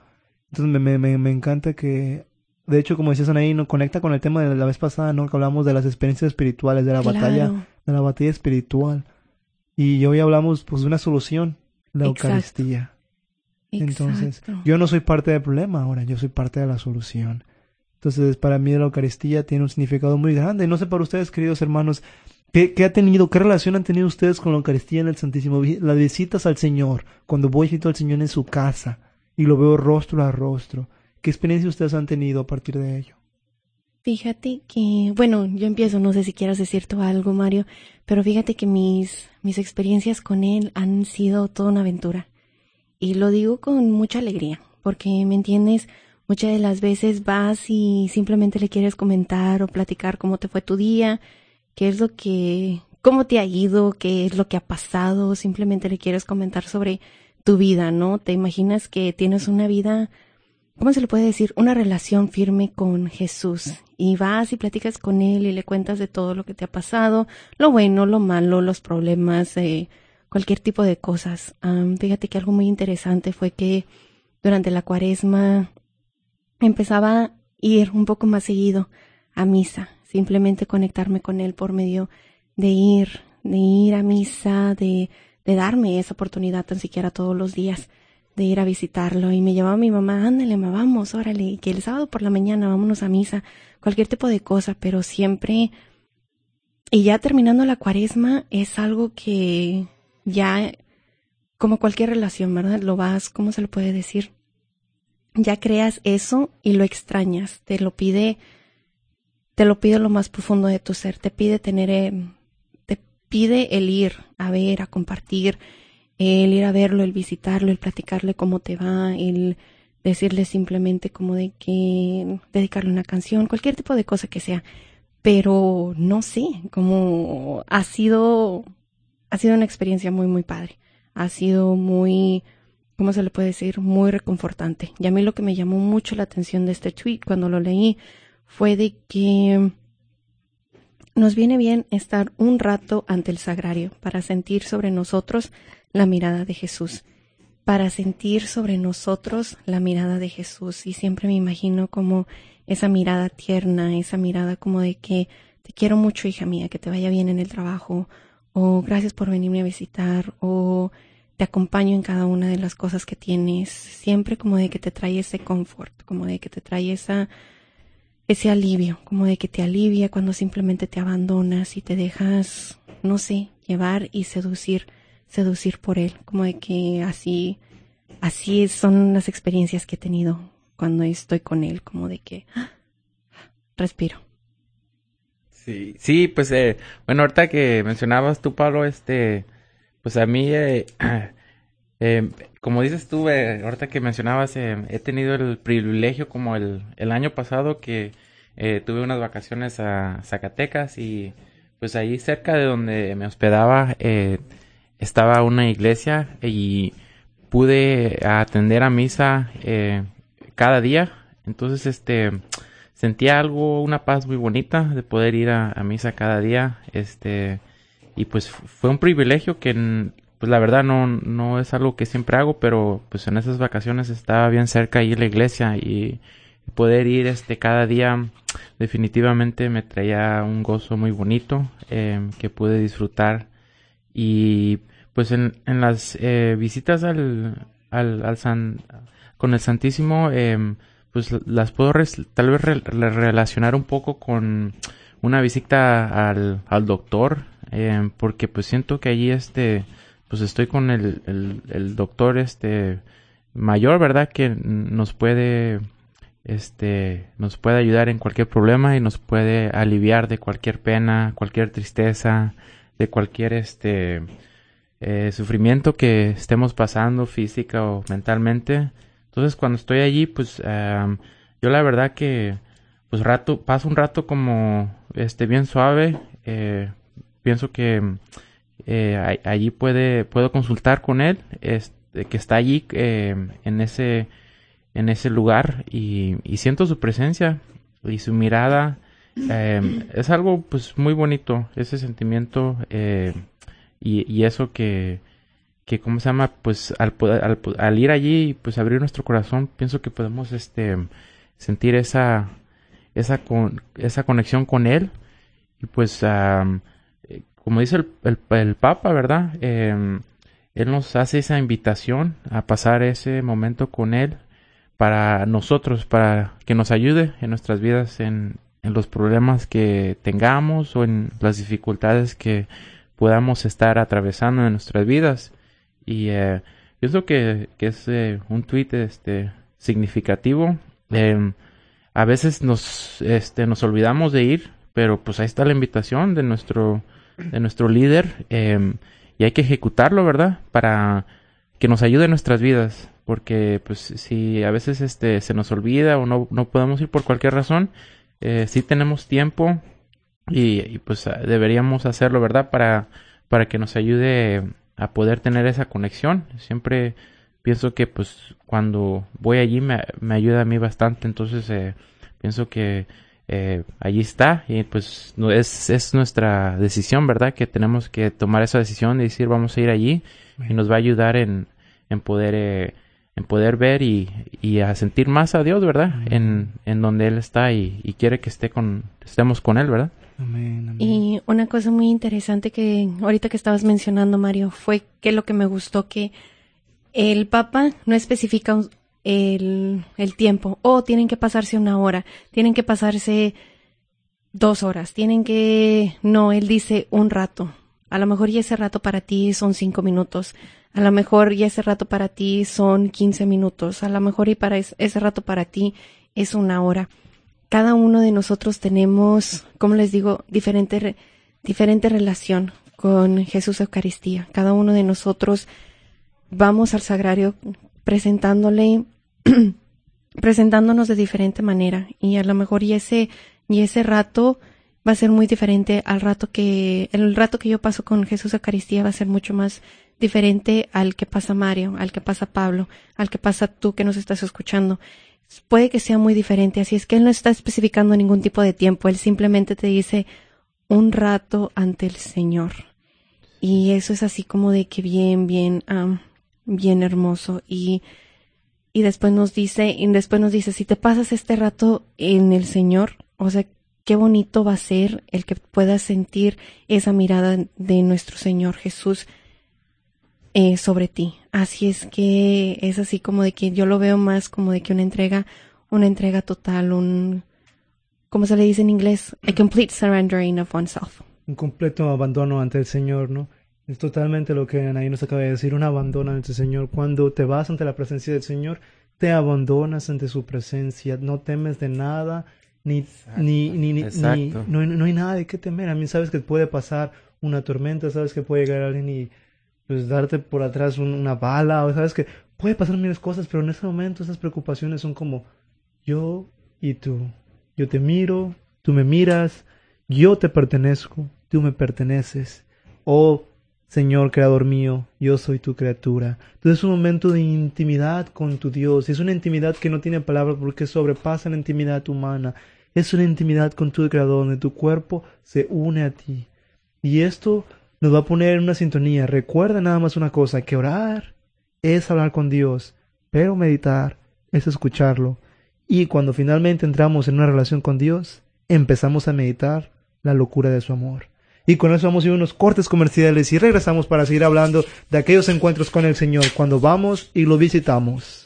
Entonces me, me, me, me encanta que, de hecho, como decías Anaí, no conecta con el tema de la vez pasada, ¿no? Que hablamos de las experiencias espirituales, de la Claro. batalla, de la batalla espiritual. Y hoy hablamos, pues, de una solución, la Exacto. Eucaristía. Entonces, yo no soy parte del problema ahora, yo soy parte de la solución. Entonces, para mí la Eucaristía tiene un significado muy grande. No sé para ustedes, queridos hermanos, ¿qué, qué ha tenido, qué relación han tenido ustedes con la Eucaristía en el Santísimo? Las visitas al Señor, cuando voy y visito al Señor en su casa y lo veo rostro a rostro. ¿Qué experiencia ustedes han tenido a partir de ello? Fíjate que, bueno, yo empiezo, no sé si quieras decir tú algo, Mario, pero fíjate que mis, mis experiencias con él han sido toda una aventura. Y lo digo con mucha alegría, porque, ¿me entiendes? Muchas de las veces vas y simplemente le quieres comentar o platicar cómo te fue tu día, qué es lo que, cómo te ha ido, qué es lo que ha pasado, simplemente le quieres comentar sobre tu vida, ¿no? Te imaginas que tienes una vida ¿cómo se le puede decir? Una relación firme con Jesús. Y vas y platicas con Él y le cuentas de todo lo que te ha pasado, lo bueno, lo malo, los problemas, eh, cualquier tipo de cosas. Am, fíjate que algo muy interesante fue que durante la cuaresma empezaba a ir un poco más seguido a misa, simplemente conectarme con Él por medio de ir, de ir a misa, de, de darme esa oportunidad tan siquiera todos los días de ir a visitarlo y me llevaba mi mamá, ándale, ma, vamos, órale, que el sábado por la mañana vámonos a misa, cualquier tipo de cosa, pero siempre, y ya terminando la cuaresma, es algo que ya como cualquier relación, ¿verdad? Lo vas, ¿cómo se lo puede decir? Ya creas eso y lo extrañas, te lo pide, te lo pide lo más profundo de tu ser, te pide tener, eh, pide el ir a ver, a compartir, el ir a verlo, el visitarlo, el platicarle cómo te va, el decirle simplemente como de que dedicarle una canción, cualquier tipo de cosa que sea. Pero no sé, como ha sido, ha sido una experiencia muy, muy padre. Ha sido muy, ¿cómo se le puede decir? Muy reconfortante. Y a mí lo que me llamó mucho la atención de este tweet cuando lo leí fue de que nos viene bien estar un rato ante el sagrario para sentir sobre nosotros la mirada de Jesús, para sentir sobre nosotros la mirada de Jesús. Y siempre me imagino como esa mirada tierna, esa mirada como de que te quiero mucho, hija mía, que te vaya bien en el trabajo, o gracias por venirme a visitar, o te acompaño en cada una de las cosas que tienes, siempre como de que te trae ese confort, como de que te trae esa ese alivio, como de que te alivia cuando simplemente te abandonas y te dejas, no sé, llevar y seducir, seducir por él, como de que así, así son las experiencias que he tenido cuando estoy con él, como de que ¡ah! respiro. Sí, sí, pues eh, bueno, ahorita que mencionabas tú, Pablo, este, pues a mí, eh, eh, como dices tú, eh, ahorita que mencionabas, eh, he tenido el privilegio como el, el año pasado que eh, tuve unas vacaciones a Zacatecas y pues ahí cerca de donde me hospedaba eh, estaba una iglesia y pude atender a misa cada día. Entonces, este, sentía algo, una paz muy bonita de poder ir a, a misa cada día. Este, y pues fue un privilegio que, pues la verdad no, no es algo que siempre hago, pero pues en esas vacaciones estaba bien cerca ahí la iglesia y poder ir este cada día definitivamente me traía un gozo muy bonito eh, que pude disfrutar. Y pues en, en las eh, visitas al, al, al San, con el Santísimo em, pues las puedo tal vez re- re- relacionar un poco con una visita al, al doctor em, porque pues siento que allí este pues estoy con el, el, doctor este mayor verdad que nos puede este nos puede ayudar en cualquier problema y nos puede aliviar de cualquier pena cualquier tristeza de cualquier este eh, sufrimiento que estemos pasando física o mentalmente. Entonces cuando estoy allí pues yo la verdad que pues rato paso un rato como este bien suave. Eh, pienso que eh, allí puede puedo consultar con él este, que está allí eh, en ese en ese lugar y, siento su presencia y su mirada. Eh, es algo pues muy bonito ese sentimiento eh, y, eso que que cómo se llama pues al, al, al ir allí y pues abrir nuestro corazón pienso que podemos este sentir esa esa con, esa conexión con él. Y pues como dice el, el, el Papa verdad Em, él nos hace esa invitación a pasar ese momento con él para nosotros, para que nos ayude en nuestras vidas, en, los problemas que tengamos o en las dificultades que podamos estar atravesando en nuestras vidas. Y eh, pienso que, que es eh, un tweet este, significativo. Em, a veces nos, este, nos olvidamos de ir, pero pues ahí está la invitación de nuestro, de nuestro líder em, y hay que ejecutarlo, ¿verdad? Para que nos ayude en nuestras vidas, porque pues si a veces este se nos olvida o no, no podemos ir por cualquier razón, eh, sí tenemos tiempo y, y, pues ah, deberíamos hacerlo, ¿verdad? Para, para que nos ayude a poder tener esa conexión. Siempre pienso que pues cuando voy allí me, me ayuda a mí bastante, entonces eh, pienso que eh, allí está y pues no es, es nuestra decisión, ¿verdad? Que tenemos que tomar esa decisión de decir vamos a ir allí y nos va a ayudar en, en poder eh, en poder ver y, y a sentir más a Dios, ¿verdad? En, en donde Él está y, y quiere que esté con, estemos con Él, ¿verdad? Amén, amén. Y una cosa muy interesante que ahorita que estabas mencionando, Mario, fue que lo que me gustó que el Papa no especifica un- el, el tiempo. O tienen que pasarse una hora, tienen que pasarse dos horas, tienen que... No, él dice un rato. A lo mejor y ese rato para ti son cinco minutos. A lo mejor y ese rato para ti son 15 minutos, a lo mejor y para es- ese rato para ti es una hora. Cada uno de nosotros tenemos, como les digo, diferente, re- diferente relación con Jesús Eucaristía. Cada uno de nosotros vamos al sagrario presentándole, presentándonos de diferente manera y a lo mejor y ese, y ese rato va a ser muy diferente al rato que, el rato que yo paso con Jesús Eucaristía va a ser mucho más diferente al que pasa Mario, al que pasa Pablo, al que pasa tú que nos estás escuchando. Puede que sea muy diferente, así es que él no está especificando ningún tipo de tiempo, él simplemente te dice un rato ante el Señor. Y eso es así como de que bien, bien, am, bien hermoso. Y, y después nos dice, y después nos dice, si te pasas este rato en el Señor, o sea, qué bonito va a ser el que puedas sentir esa mirada de nuestro Señor Jesús eh, sobre ti. Así es que es así como de que yo lo veo más como de que una entrega, una entrega total, un, ¿cómo se le dice en inglés? A complete surrendering of oneself. Un completo abandono ante el Señor, ¿no? Es totalmente lo que Anaí nos acaba de decir, un abandono ante el Señor. Cuando te vas ante la presencia del Señor, te abandonas ante su presencia, no temes de nada, ni, ni, ni, ni, ni- exacto. no, no hay nada de qué temer. A mí sabes que puede pasar una tormenta, sabes que puede llegar alguien y pues darte por atrás un- una bala, o sabes que puede pasar miles cosas, pero en ese momento esas preocupaciones son como yo y tú. Yo te miro, tú me miras, yo te pertenezco, tú me perteneces. Oh Señor Creador mío, yo soy tu criatura. Entonces es un momento de intimidad con tu Dios. Es una intimidad que no tiene palabras porque sobrepasa la intimidad humana. Es una intimidad con tu Creador donde tu cuerpo se une a ti. Y esto nos va a poner en una sintonía. Recuerda nada más una cosa, que orar es hablar con Dios, pero meditar es escucharlo. Y cuando finalmente entramos en una relación con Dios, empezamos a meditar la locura de su amor. Y con eso vamos a ir unos cortes comerciales y regresamos para seguir hablando de aquellos encuentros con el Señor cuando vamos y lo visitamos.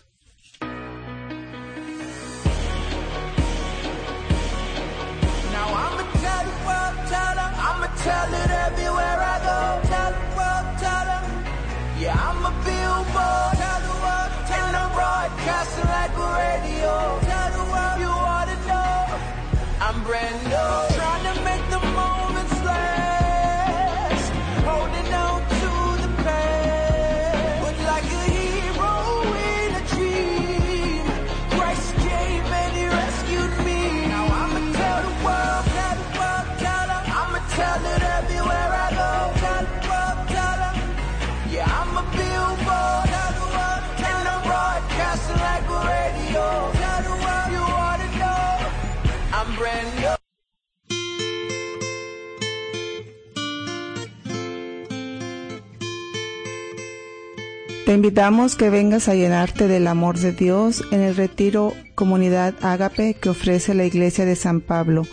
Te invitamos que vengas a llenarte del amor de Dios en el retiro Comunidad Ágape que ofrece la Iglesia de San Pablo.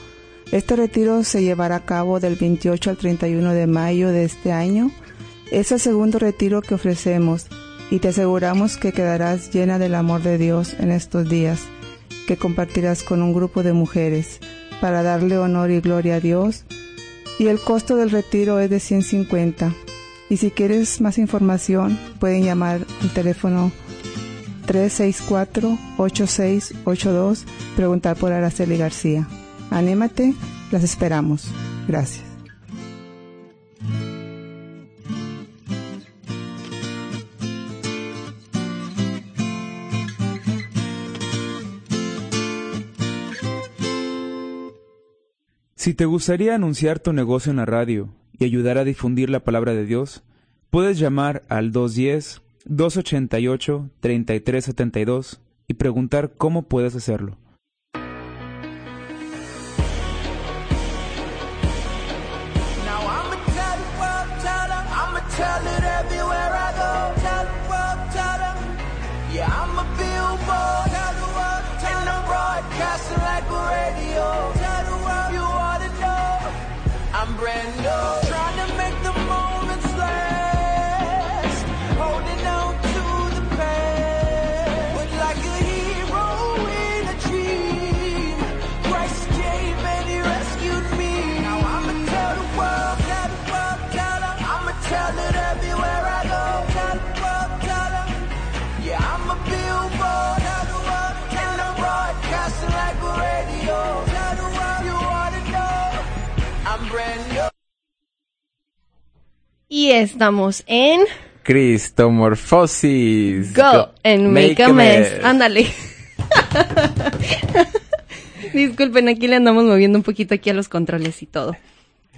Este retiro se llevará a cabo del 28 al 31 de mayo de este año. Es el segundo retiro que ofrecemos y te aseguramos que quedarás llena del amor de Dios en estos días, que compartirás con un grupo de mujeres para darle honor y gloria a Dios. Y el costo del retiro es de 150. Y si quieres más información, pueden llamar al teléfono 364-8682, preguntar por Araceli García. Anímate, las esperamos. Gracias. Si te gustaría anunciar tu negocio en la radio y ayudar a difundir la palabra de Dios, puedes llamar al 210-288-3372 y preguntar cómo puedes hacerlo. Y estamos en Cristomorfosis. Go and Make, a Mess. Ándale. Disculpen, aquí le andamos moviendo un poquito aquí a los controles y todo.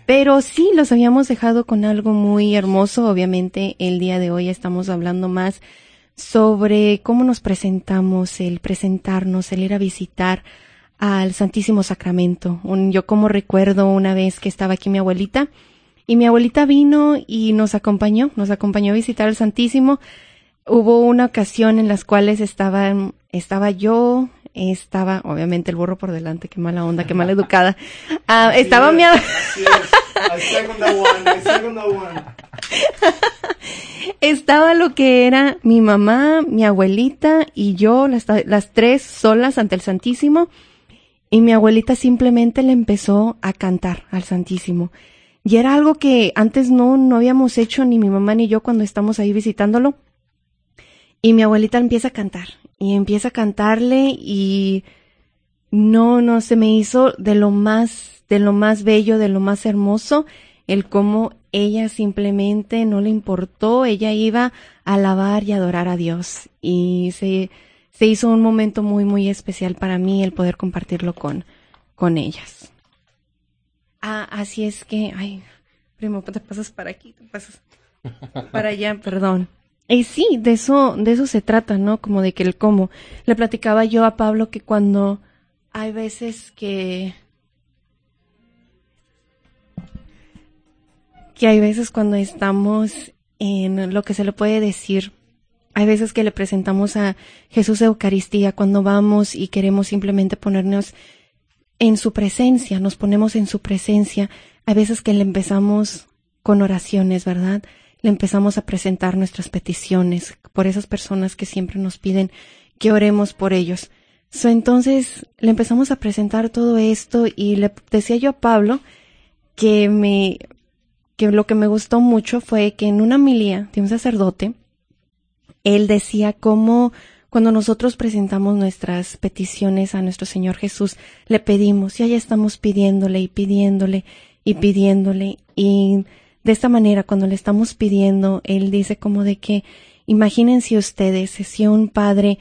Pero sí, los habíamos dejado con algo muy hermoso. Obviamente, el día de hoy estamos hablando más sobre cómo nos presentamos, el presentarnos, el ir a visitar al Santísimo Sacramento. Un- yo como recuerdo una vez que estaba aquí mi abuelita y mi abuelita vino y nos acompañó, nos acompañó a visitar al Santísimo. Hubo una ocasión en las cuales estaba, estaba yo, estaba, obviamente el burro por delante, qué mala onda, qué mala educada. Ah, estaba mi, ab- estaba lo que era mi mamá, mi abuelita y yo, las, las tres solas ante el Santísimo. Y mi abuelita simplemente le empezó a cantar al Santísimo. Y era algo que antes no, no habíamos hecho ni mi mamá ni yo cuando estamos ahí visitándolo. Y mi abuelita empieza a cantar. Y empieza a cantarle y no, no, se me hizo de lo más, de lo más bello, de lo más hermoso, el cómo ella simplemente no le importó, ella iba a alabar y adorar a Dios. Y se, se hizo un momento muy, muy especial para mí el poder compartirlo con, con ellas. Ah, así es que, ay, primo, te pasas para aquí, te pasas para allá, perdón. Y sí, de eso, de eso se trata, ¿no? Como de que el cómo. Le platicaba yo a Pablo que cuando hay veces que que hay veces cuando estamos en lo que se le puede decir, hay veces que le presentamos a Jesús Eucaristía cuando vamos y queremos simplemente ponernos en su presencia, nos ponemos en su presencia, hay veces que le empezamos con oraciones, ¿verdad? Le empezamos a presentar nuestras peticiones por esas personas que siempre nos piden que oremos por ellos. So, entonces le empezamos a presentar todo esto y le decía yo a Pablo que me que lo que me gustó mucho fue que en una homilía de un sacerdote él decía cómo cuando nosotros presentamos nuestras peticiones a nuestro Señor Jesús, le pedimos, y allá estamos pidiéndole y pidiéndole y pidiéndole. Y de esta manera, cuando le estamos pidiendo, Él dice como de que, imagínense ustedes, si un padre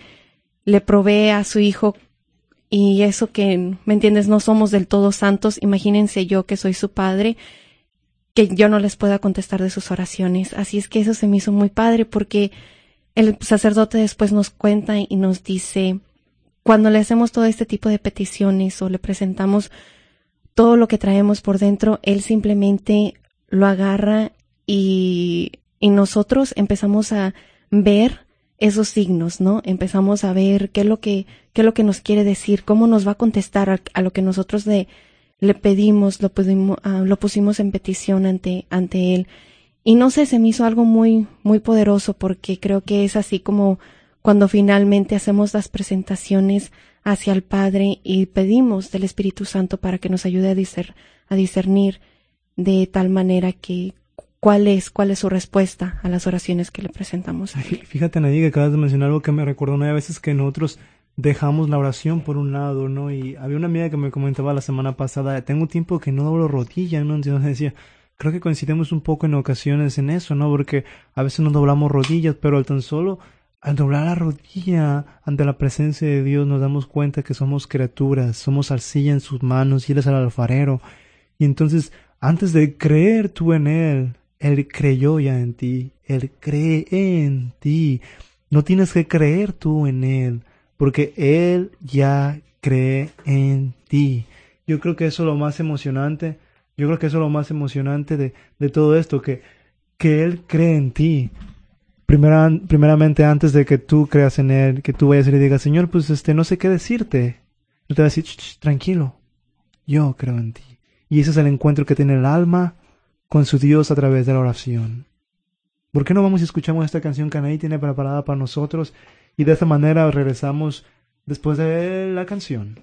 le provee a su hijo y eso que, ¿me entiendes? No somos del todo santos, imagínense yo que soy su padre, que yo no les pueda contestar de sus oraciones. Así es que eso se me hizo muy padre porque el sacerdote después nos cuenta y nos dice, cuando le hacemos todo este tipo de peticiones o le presentamos todo lo que traemos por dentro, él simplemente lo agarra y, y nosotros empezamos a ver esos signos, ¿no? Empezamos a ver qué es lo que, qué es lo que nos quiere decir, cómo nos va a contestar a, lo que nosotros le, le pedimos, lo, uh, lo pusimos en petición ante, ante él. Y no sé, se me hizo algo muy, muy poderoso porque creo que es así como cuando finalmente hacemos las presentaciones hacia el Padre y pedimos del Espíritu Santo para que nos ayude a, discer, a discernir de tal manera que cuál es, cuál es su respuesta a las oraciones que le presentamos. Fíjate, Nadie, que acabas de mencionar algo que me recordó, ¿no? Hay veces que nosotros dejamos la oración por un lado, ¿no? Y había una amiga que me comentaba la semana pasada, tengo tiempo que no doblo rodilla, ¿no? Entonces decía, creo que coincidimos un poco en ocasiones en eso, ¿no? Porque a veces nos doblamos rodillas, pero al tan solo al doblar la rodilla ante la presencia de Dios nos damos cuenta que somos criaturas, somos arcilla en sus manos y Él es el alfarero. Y entonces, antes de creer tú en Él, Él creyó ya en ti, Él cree en ti. No tienes que creer tú en Él, porque Él ya cree en ti. Yo creo que eso es lo más emocionante yo creo que eso es lo más emocionante de, de todo esto, que, que Él cree en ti. Primera, primeramente, antes de que tú creas en Él, que tú vayas y le digas, Señor, pues este, no sé qué decirte. Él te va a decir, tranquilo, yo creo en ti. Y ese es el encuentro que tiene el alma con su Dios a través de la oración. ¿Por qué no vamos y escuchamos esta canción que Anaí tiene preparada para nosotros? Y de esta manera regresamos después de la canción.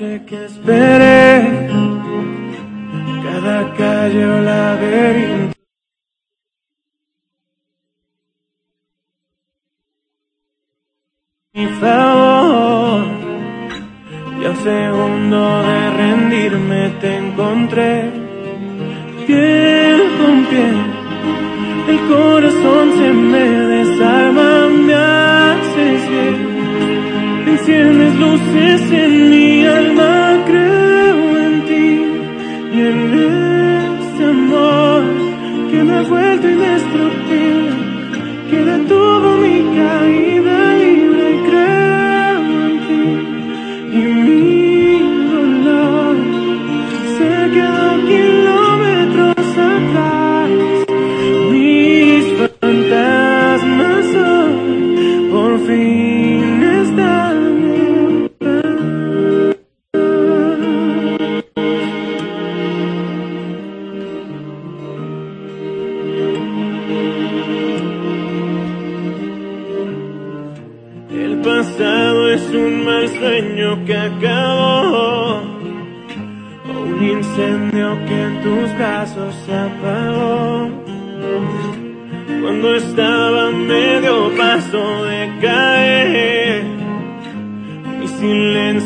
Noche que esperé, cada calle o laberinto. Mi favor, y al segundo de rendirme te encontré,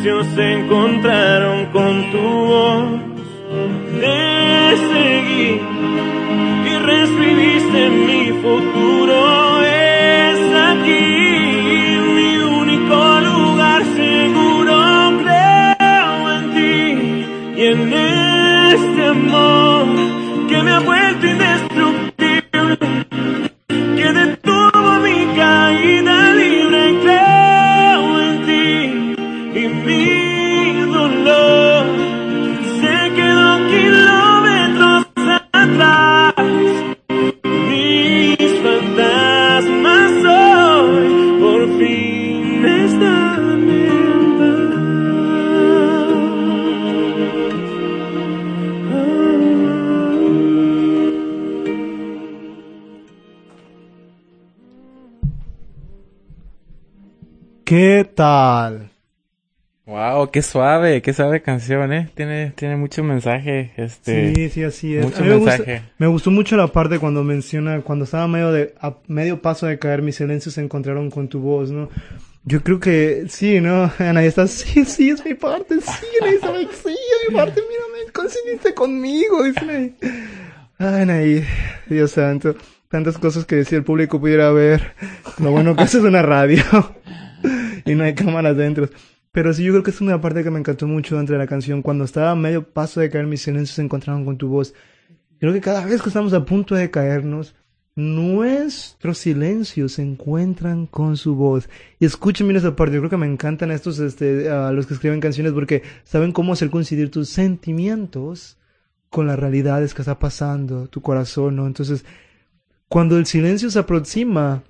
se encontraron con tu voz. Te seguí y reescribiste mi futuro. Es aquí mi único lugar seguro. Creo en ti y en este amor qué suave, qué suave canción, ¿eh? Tiene, tiene mucho mensaje, este... Sí, sí, así es. Mucho me, me gustó mucho la parte cuando menciona, cuando estaba medio de, a medio paso de caer, mis silencios se encontraron con tu voz, ¿no? Yo creo que sí, ¿no? Anaí está, sí, sí, es mi parte, sí, está, sí, es mi parte, mírame, coincidiste conmigo, dice. Ay, Anaí, Dios santo, tantas cosas que decía el público pudiera ver. Lo bueno que eso es una radio y no hay cámaras dentro. Pero sí, yo creo que es una parte que me encantó mucho dentro de la canción. Cuando estaba a medio paso de caer, mis silencios se encontraron con tu voz. Creo que cada vez que estamos a punto de caernos, nuestros silencios se encuentran con su voz. Y escuchen bien esa parte. Yo creo que me encantan estos, este, a los que escriben canciones porque saben cómo hacer coincidir tus sentimientos con las realidades que está pasando, tu corazón, ¿no? Entonces, cuando el silencio se aproxima,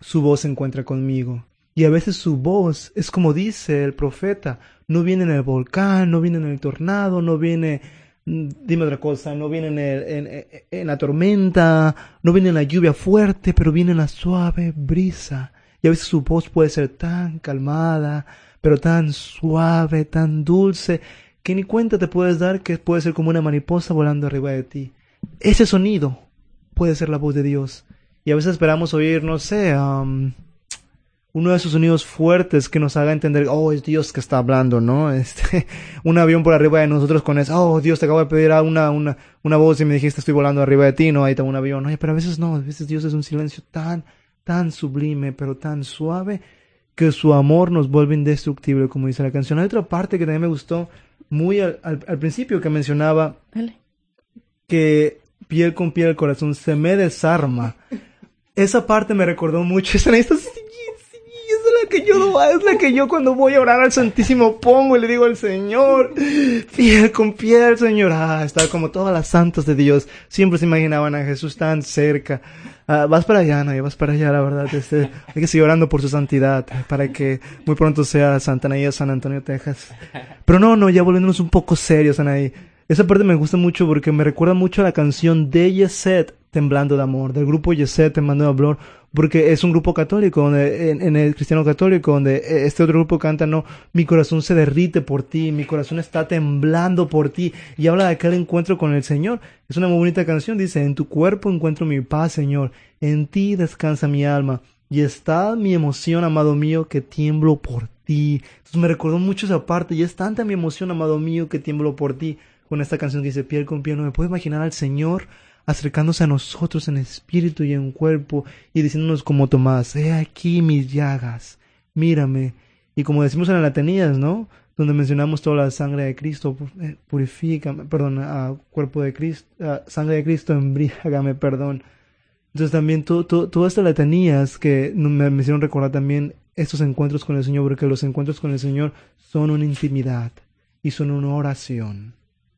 su voz se encuentra conmigo. Y a veces su voz es como dice el profeta, no viene en el volcán, no viene en el tornado, no viene, mm, dime otra cosa, no viene en, el- en- en- la tormenta, no viene en la lluvia fuerte, pero viene en la suave brisa. Y a veces su voz puede ser tan calmada, pero tan suave, tan dulce, que ni cuenta te puedes dar que puede ser como una mariposa volando arriba de ti. Ese sonido puede ser la voz de Dios. Y a veces esperamos oír, no sé, am, uno de esos sonidos fuertes que nos haga entender, oh, es Dios que está hablando, ¿no? Este, un avión por arriba de nosotros con eso, oh, Dios, te acabo de pedir a una, una, una voz y me dijiste estoy volando arriba de ti, ¿no? Ahí está un avión. Oye, pero a veces no, a veces Dios es un silencio tan, tan sublime, pero tan suave, que su amor nos vuelve indestructible, como dice la canción. Hay otra parte que también me gustó muy al, al, al principio que mencionaba que piel con piel el corazón se me desarma. Esa parte me recordó mucho. Esa, esta, la que yo es la que yo cuando voy a orar al Santísimo pongo y le digo al Señor, piel con piel, Señor. Ah, está como todas las santas de Dios. Siempre se imaginaban a Jesús tan cerca. Ah, vas para allá, no, vas para allá, la verdad. Este, hay que seguir orando por su santidad para que muy pronto sea Santa Anaí San Antonio, Texas. Pero no, no, ya volviéndonos un poco serios, Anaí. Esa parte me gusta mucho porque me recuerda mucho a la canción de Yeset, Temblando de Amor, del grupo Yeset, Temblando de Amor, porque es un grupo católico, donde, en, en el cristiano católico, donde eh, este otro grupo canta, no, mi corazón se derrite por ti, mi corazón está temblando por ti, y habla de aquel encuentro con el Señor. Es una muy bonita canción, dice, en tu cuerpo encuentro mi paz, Señor, en ti descansa mi alma, y está mi emoción, amado mío, que tiemblo por ti. Entonces me recordó mucho esa parte, y es tanta mi emoción, amado mío, que tiemblo por ti, con esta canción que dice piel con piel, no me puedo imaginar al Señor acercándose a nosotros en espíritu y en cuerpo y diciéndonos como Tomás, he aquí mis llagas, mírame. Y como decimos en la Latanías, ¿no? Donde mencionamos toda la sangre de Cristo, eh, purifícame, perdón, a cuerpo de Cristo, a sangre de Cristo, embriágame, perdón. Entonces también to, to, todas estas latanías que me, me hicieron recordar también estos encuentros con el Señor, porque los encuentros con el Señor son una intimidad y son una oración.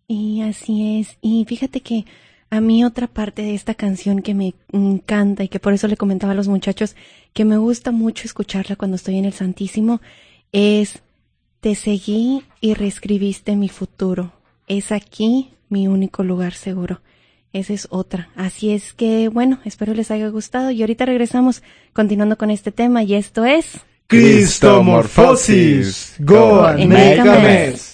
Y así es. Y fíjate que a mí otra parte de esta canción que me encanta y que por eso le comentaba a los muchachos que me gusta mucho escucharla cuando estoy en el Santísimo es Te seguí y reescribiste mi futuro. Es aquí mi único lugar seguro. Esa es otra. Así es que, bueno, espero les haya gustado y ahorita regresamos continuando con este tema y esto es... Cristomorfosis. Go and make a mess.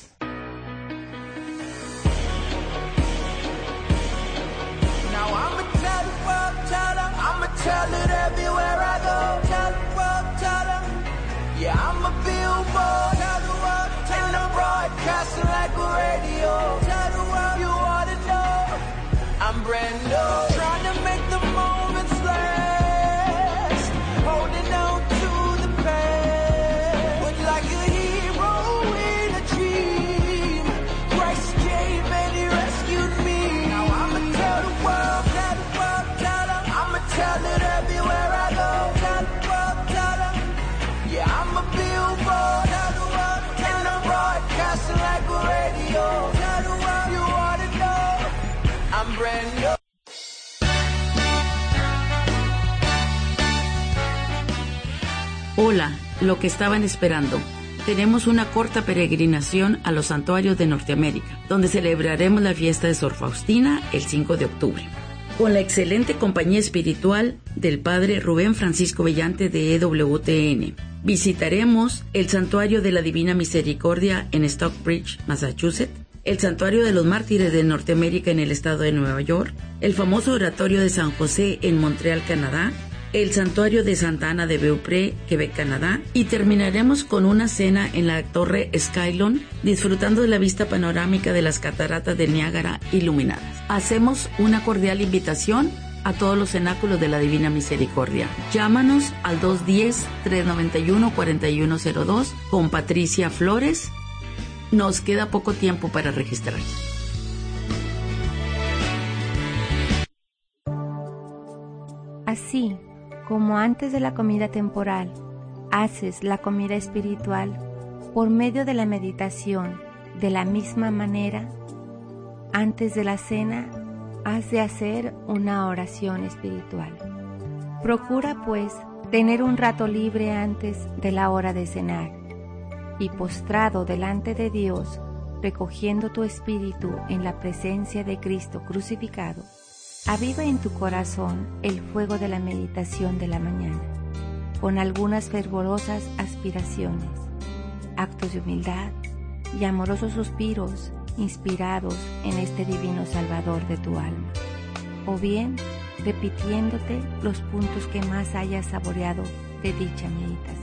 Hola, lo que estaban esperando. Tenemos una corta peregrinación a los santuarios de Norteamérica, donde celebraremos la fiesta de Sor Faustina el 5 de octubre. Con la excelente compañía espiritual del Padre Rubén Francisco Bellante de EWTN. Visitaremos el Santuario de la Divina Misericordia en Stockbridge, Massachusetts, el Santuario de los Mártires de Norteamérica en el estado de Nueva York, el famoso Oratorio de San José en Montreal, Canadá, el Santuario de Santa Ana de Beaupré, Quebec, Canadá, y terminaremos con una cena en la Torre Skylon, disfrutando de la vista panorámica de las cataratas de Niágara iluminadas. Hacemos una cordial invitación a todos los cenáculos de la Divina Misericordia. Llámanos al 210-391-4102 con Patricia Flores. Nos queda poco tiempo para registrar. Así como antes de la comida temporal, haces la comida espiritual por medio de la meditación, de la misma manera, antes de la cena, has de hacer una oración espiritual. Procura, pues, tener un rato libre antes de la hora de cenar y postrado delante de Dios, recogiendo tu espíritu en la presencia de Cristo crucificado, aviva en tu corazón el fuego de la meditación de la mañana, con algunas fervorosas aspiraciones, actos de humildad y amorosos suspiros inspirados en este divino Salvador de tu alma, o bien repitiéndote los puntos que más hayas saboreado de dicha meditación.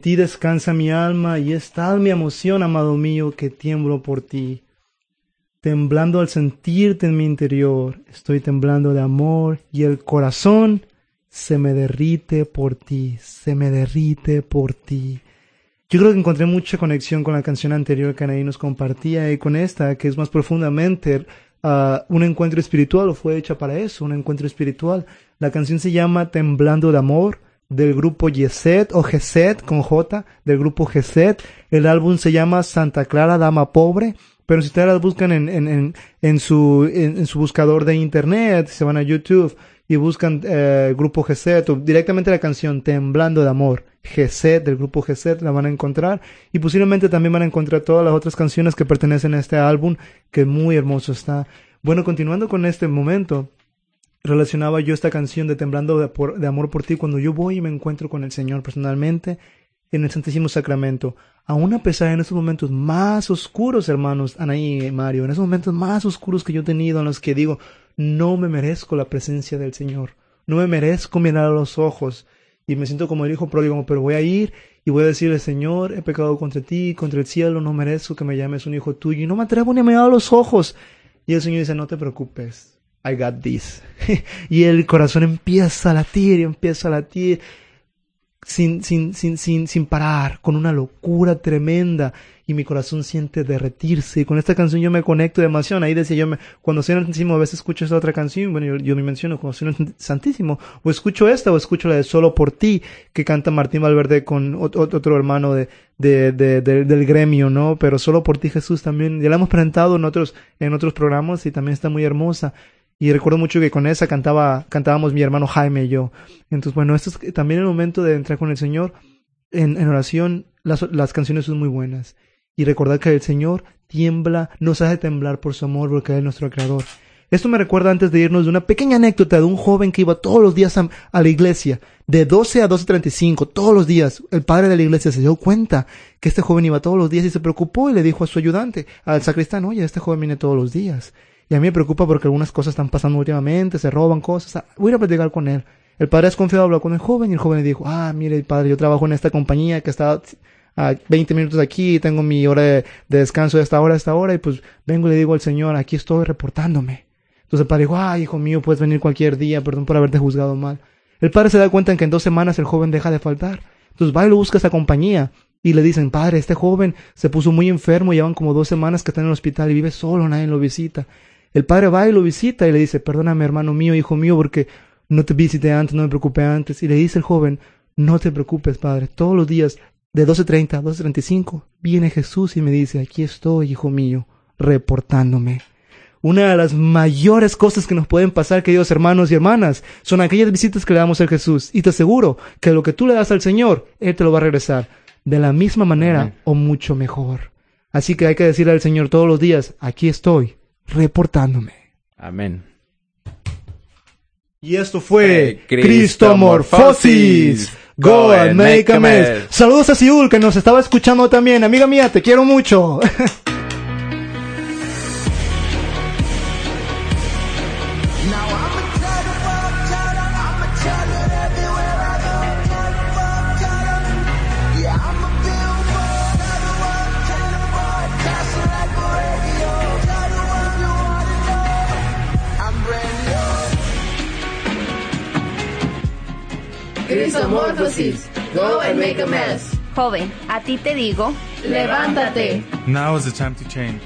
En ti descansa mi alma y es tal mi emoción, amado mío, que tiemblo por ti. Temblando al sentirte en mi interior, estoy temblando de amor y el corazón se me derrite por ti, se me derrite por ti. Yo creo que encontré mucha conexión con la canción anterior que Anaí nos compartía y con esta, que es más profundamente ah, un encuentro espiritual, o fue hecha para eso, un encuentro espiritual. La canción se llama Temblando de Amor, del grupo Yeset, o Geset, con J, del grupo Geset. El álbum se llama Santa Clara Dama Pobre, pero si ustedes las buscan en, en, en, en su, en, su buscador de internet, se van a YouTube y buscan eh, grupo Geset o directamente la canción Temblando de Amor, Geset, del grupo Geset, la van a encontrar y posiblemente también van a encontrar todas las otras canciones que pertenecen a este álbum, que muy hermoso está. Bueno, continuando con este momento, relacionaba yo esta canción de Temblando de, Amor por ti cuando yo voy y me encuentro con el Señor personalmente en el Santísimo Sacramento. Aún a pesar en esos momentos más oscuros, hermanos, Anaí y Mario, en esos momentos más oscuros que yo he tenido en los que digo, no me merezco la presencia del Señor, no me merezco mirar a los ojos y me siento como el hijo pródigo, pero voy a ir y voy a decirle, Señor, he pecado contra ti, contra el cielo, no merezco que me llames un hijo tuyo y no me atrevo ni a mirar a los ojos. Y el Señor dice, no te preocupes, I got this. y el corazón empieza a latir empieza a latir sin, sin, sin, sin, sin parar, con una locura tremenda, y mi corazón siente derretirse. Y con esta canción yo me conecto demasiado. Ahí decía yo, me, cuando soy Santísimo, a veces escucho esta otra canción, bueno, yo, yo me menciono cuando soy Santísimo, o escucho esta, o escucho la de Solo por ti, que canta Martín Valverde con ot- ot- otro hermano de, de- de- del gremio, ¿no? Pero Solo por ti, Jesús, también, ya la hemos presentado en otros, en otros programas y también está muy hermosa. Y recuerdo mucho que con esa cantaba, cantábamos mi hermano Jaime y yo. Entonces, bueno, esto es también el momento de entrar con el Señor en, oración. Las, las canciones son muy buenas. Y recordar que el Señor tiembla, nos hace temblar por su amor, porque es nuestro creador. Esto me recuerda antes de irnos de una pequeña anécdota de un joven que iba todos los días a, a la iglesia, de 12 a 12.35, todos los días. El padre de la iglesia se dio cuenta que este joven iba todos los días y se preocupó y le dijo a su ayudante, al sacristán, oye, este joven viene todos los días. Y a mí me preocupa porque algunas cosas están pasando últimamente, se roban cosas. Voy a ir a platicar con él. El padre desconfiado habló con el joven y el joven le dijo, ah, mire, padre, yo trabajo en esta compañía que está a 20 minutos aquí, tengo mi hora de, de descanso de esta hora a esta hora y pues vengo y le digo al Señor, aquí estoy reportándome. Entonces el padre dijo, ah, hijo mío, puedes venir cualquier día, perdón por haberte juzgado mal. El padre se da cuenta en que en dos semanas el joven deja de faltar. Entonces va y lo busca esa compañía y le dicen, padre, este joven se puso muy enfermo, llevan como dos semanas que está en el hospital y vive solo, nadie lo visita. El padre va y lo visita y le dice, perdóname hermano mío, hijo mío, porque no te visité antes, no me preocupé antes. Y le dice el joven, no te preocupes, padre, todos los días de 12.30 a 12.35 viene Jesús y me dice, aquí estoy, hijo mío, reportándome. Una de las mayores cosas que nos pueden pasar, queridos hermanos y hermanas, son aquellas visitas que le damos a Jesús. Y te aseguro que lo que tú le das al Señor, Él te lo va a regresar de la misma manera Amén. o mucho mejor. Así que hay que decirle al Señor todos los días, aquí estoy, reportándome. Amén. Y esto fue Eh, Cristomorfosis. Go and make a mess. Saludos a Siul que nos estaba escuchando también. Amiga mía, te quiero mucho. Cristomorphosis. Go and make a mess. Joven, a ti te digo, Levántate. Now is the time to change.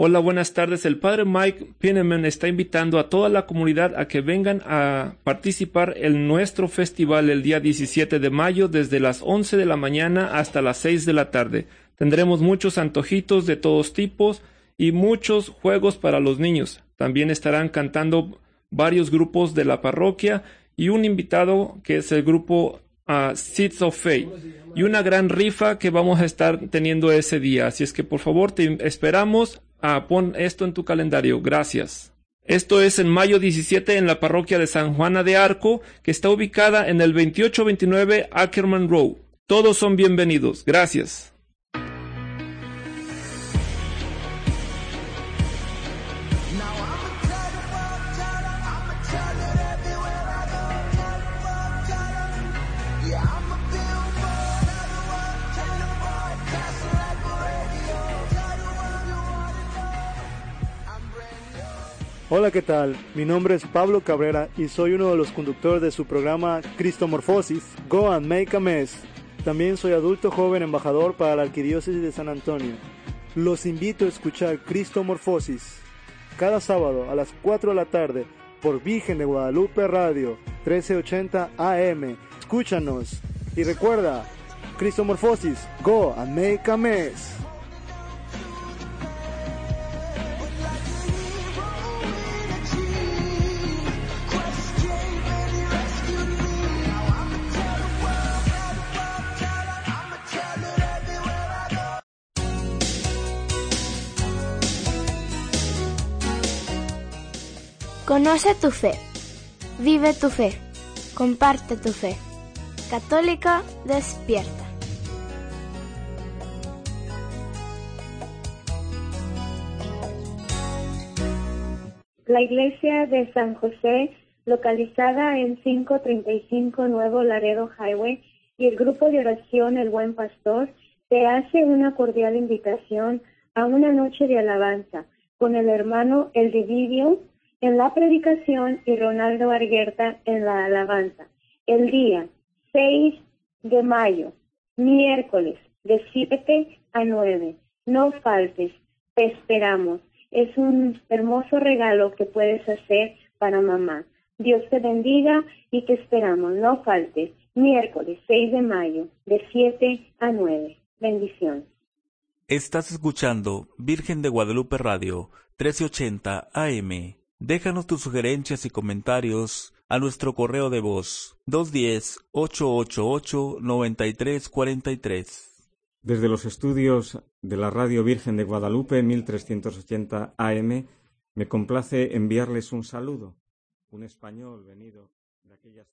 Hola, buenas tardes. El padre Mike Pineman está invitando a toda la comunidad a que vengan a participar en nuestro festival el día 17 de mayo desde las 11 de la mañana hasta las 6 de la tarde. Tendremos muchos antojitos de todos tipos y muchos juegos para los niños. También estarán cantando varios grupos de la parroquia y un invitado que es el grupo uh, Seeds of Faith y una gran rifa que vamos a estar teniendo ese día. Así es que por favor te esperamos. Ah, pon esto en tu calendario. Gracias. Esto es en mayo 17 en la parroquia de San Juana de Arco, que está ubicada en el 2829 Ackerman Road. Todos son bienvenidos. Gracias. Hola, ¿qué tal? Mi nombre es Pablo Cabrera y soy uno de los conductores de su programa Cristomorfosis, Go and Make a Mess. También soy adulto joven embajador para la Arquidiócesis de San Antonio. Los invito a escuchar Cristomorfosis cada sábado a las 4 de la tarde por Virgen de Guadalupe Radio 1380 AM. Escúchanos y recuerda, Cristomorfosis, Go and Make a Mess. Conoce tu fe, vive tu fe, comparte tu fe. Católica despierta. La iglesia de San José, localizada en 535 Nuevo Laredo Highway, y el grupo de oración El Buen Pastor, te hace una cordial invitación a una noche de alabanza con el hermano El Dividio en la predicación y Ronaldo Arguerta en la alabanza. El día 6 de mayo, miércoles, de 7 a 9. No faltes, te esperamos. Es un hermoso regalo que puedes hacer para mamá. Dios te bendiga y te esperamos. No faltes, miércoles 6 de mayo, de 7 a 9. Bendiciones. Estás escuchando Virgen de Guadalupe Radio 1380 AM. Déjanos tus sugerencias y comentarios a nuestro correo de voz 210-888-9343. Desde los estudios de la Radio Virgen de Guadalupe 1380 AM, me complace enviarles un saludo, un español venido de aquellas